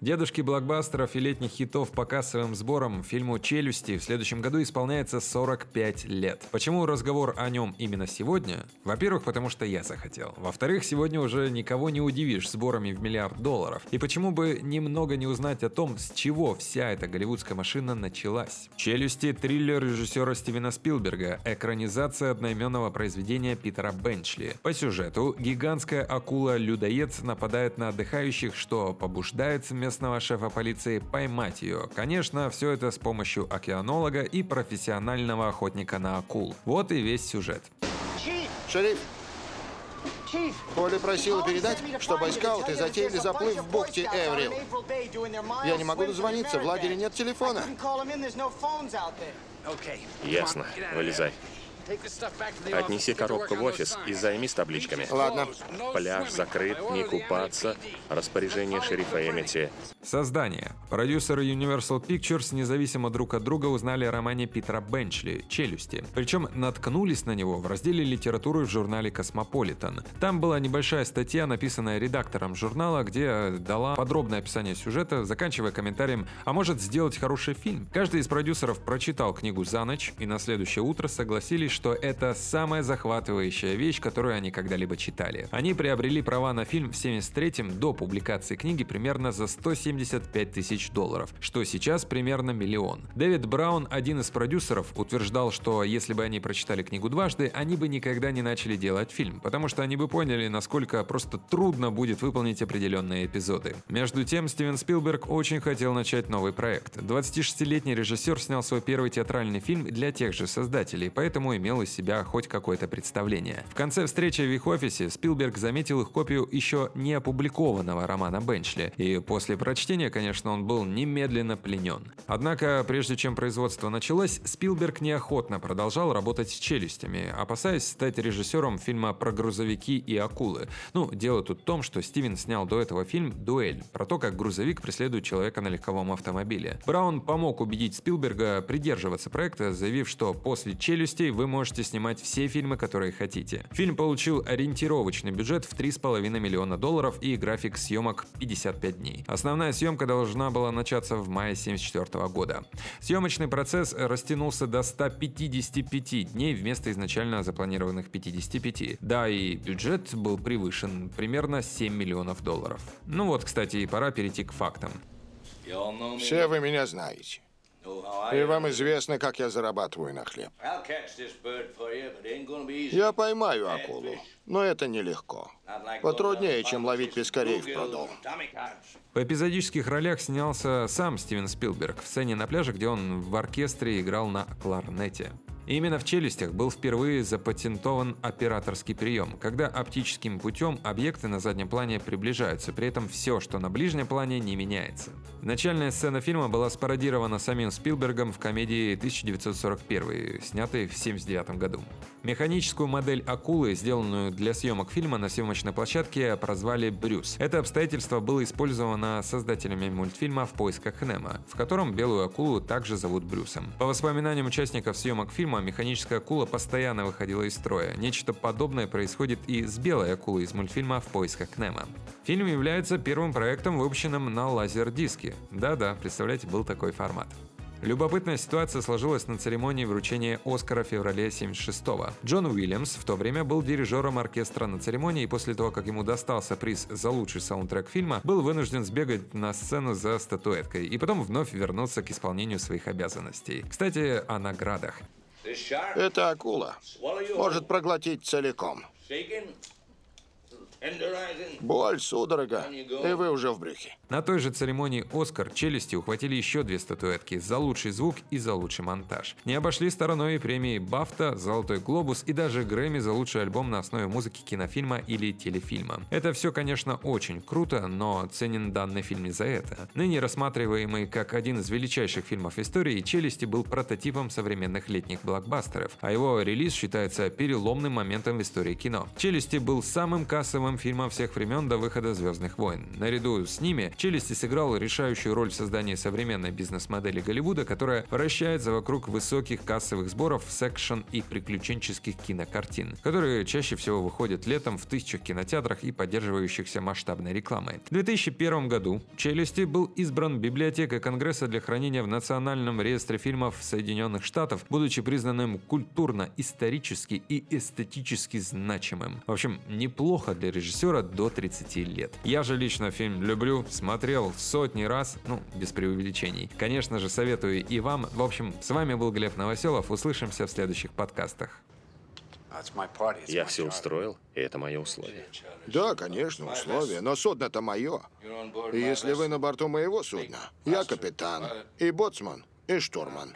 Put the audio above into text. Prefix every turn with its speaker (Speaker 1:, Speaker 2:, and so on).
Speaker 1: Дедушки блокбастеров и летних хитов по кассовым сборам фильму «Челюсти» в следующем году исполняется 45 лет. Почему разговор о нем именно сегодня? Во-первых, потому что я захотел. Во-вторых, сегодня уже никого не удивишь сборами в миллиард долларов. И почему бы немного не узнать о том, с чего вся эта голливудская машина началась? «Челюсти» — триллер режиссера Стивена Спилберга, экранизация одноименного произведения Питера Бенчли. По сюжету, гигантская акула-людоед нападает на отдыхающих, что побуждает местного шефа полиции поймать ее. Конечно, все это с помощью океанолога и профессионального охотника на акул. Вот и весь сюжет.
Speaker 2: Шериф, Поли просила передать, что бойскауты затеяли заплыв в бухте Эврил. Я не могу дозвониться, в лагере нет телефона.
Speaker 3: Ясно. Вылезай. Отнеси коробку в офис и займись табличками.
Speaker 2: Ладно.
Speaker 3: Пляж закрыт, не купаться. Распоряжение шерифа Эмити.
Speaker 1: Создание. Продюсеры Universal Pictures независимо друг от друга узнали о романе Питера Бенчли «Челюсти». Причем наткнулись на него в разделе литературы в журнале «Космополитен». Там была небольшая статья, написанная редактором журнала, где дала подробное описание сюжета, заканчивая комментарием «А может сделать хороший фильм?». Каждый из продюсеров прочитал книгу за ночь и на следующее утро согласились, что это самая захватывающая вещь, которую они когда-либо читали. Они приобрели права на фильм в 73-м до публикации книги примерно за 175 тысяч долларов, что сейчас примерно миллион. Дэвид Браун, один из продюсеров, утверждал, что если бы они прочитали книгу дважды, они бы никогда не начали делать фильм, потому что они бы поняли, насколько просто трудно будет выполнить определенные эпизоды. Между тем, Стивен Спилберг очень хотел начать новый проект. 26-летний режиссер снял свой первый театральный фильм для тех же создателей, поэтому имел имел из себя хоть какое-то представление. В конце встречи в их офисе Спилберг заметил их копию еще не опубликованного романа Бенчли, и после прочтения, конечно, он был немедленно пленен. Однако, прежде чем производство началось, Спилберг неохотно продолжал работать с челюстями, опасаясь стать режиссером фильма про грузовики и акулы. Ну, дело тут в том, что Стивен снял до этого фильм «Дуэль», про то, как грузовик преследует человека на легковом автомобиле. Браун помог убедить Спилберга придерживаться проекта, заявив, что после «Челюстей» вы можете снимать все фильмы, которые хотите. Фильм получил ориентировочный бюджет в 3,5 миллиона долларов и график съемок 55 дней. Основная съемка должна была начаться в мае 1974 года. Съемочный процесс растянулся до 155 дней вместо изначально запланированных 55. Да, и бюджет был превышен примерно 7 миллионов долларов. Ну вот, кстати, и пора перейти к фактам.
Speaker 2: Все вы меня знаете. И вам известно, как я зарабатываю на хлеб. Я поймаю акулу, но это нелегко. Потруднее, чем ловить пескарей в пруду.
Speaker 1: В эпизодических ролях снялся сам Стивен Спилберг в сцене на пляже, где он в оркестре играл на кларнете. И именно в челюстях был впервые запатентован операторский прием, когда оптическим путем объекты на заднем плане приближаются, при этом все, что на ближнем плане, не меняется. Начальная сцена фильма была спародирована самим Спилбергом в комедии 1941, снятой в 1979 году. Механическую модель акулы, сделанную для съемок фильма на съемочной площадке, прозвали «Брюс». Это обстоятельство было использовано создателями мультфильма «В поисках Немо», в котором белую акулу также зовут Брюсом. По воспоминаниям участников съемок фильма, механическая акула постоянно выходила из строя. Нечто подобное происходит и с белой акулой из мультфильма «В поисках Немо». Фильм является первым проектом, выпущенным на лазер-диске. Да-да, представляете, был такой формат. Любопытная ситуация сложилась на церемонии вручения Оскара в феврале 76-го. Джон Уильямс в то время был дирижером оркестра на церемонии и после того, как ему достался приз за лучший саундтрек фильма, был вынужден сбегать на сцену за статуэткой и потом вновь вернуться к исполнению своих обязанностей. Кстати, о наградах.
Speaker 2: Это акула. Может проглотить целиком. Боль, судорога, и вы уже в брюхе.
Speaker 1: На той же церемонии «Оскар» челюсти ухватили еще две статуэтки за лучший звук и за лучший монтаж. Не обошли стороной и премии «Бафта», «Золотой глобус» и даже «Грэмми» за лучший альбом на основе музыки кинофильма или телефильма. Это все, конечно, очень круто, но ценен данный фильм не за это. Ныне рассматриваемый как один из величайших фильмов истории, «Челюсти» был прототипом современных летних блокбастеров, а его релиз считается переломным моментом в истории кино. «Челюсти» был самым кассовым самым фильмам всех времен до выхода «Звездных войн». Наряду с ними «Челюсти» сыграл решающую роль в создании современной бизнес-модели Голливуда, которая вращается вокруг высоких кассовых сборов, секшн и приключенческих кинокартин, которые чаще всего выходят летом в тысячах кинотеатрах и поддерживающихся масштабной рекламой. В 2001 году «Челюсти» был избран библиотекой Конгресса для хранения в Национальном реестре фильмов Соединенных Штатов, будучи признанным культурно-исторически и эстетически значимым. В общем, неплохо для режиссера до 30 лет. Я же лично фильм люблю, смотрел сотни раз, ну, без преувеличений. Конечно же, советую и вам. В общем, с вами был Глеб Новоселов. Услышимся в следующих подкастах.
Speaker 3: Я все устроил, и это мое условие.
Speaker 2: Да, конечно, условия, но судно-то мое. И если вы на борту моего судна, я капитан, и боцман, и штурман.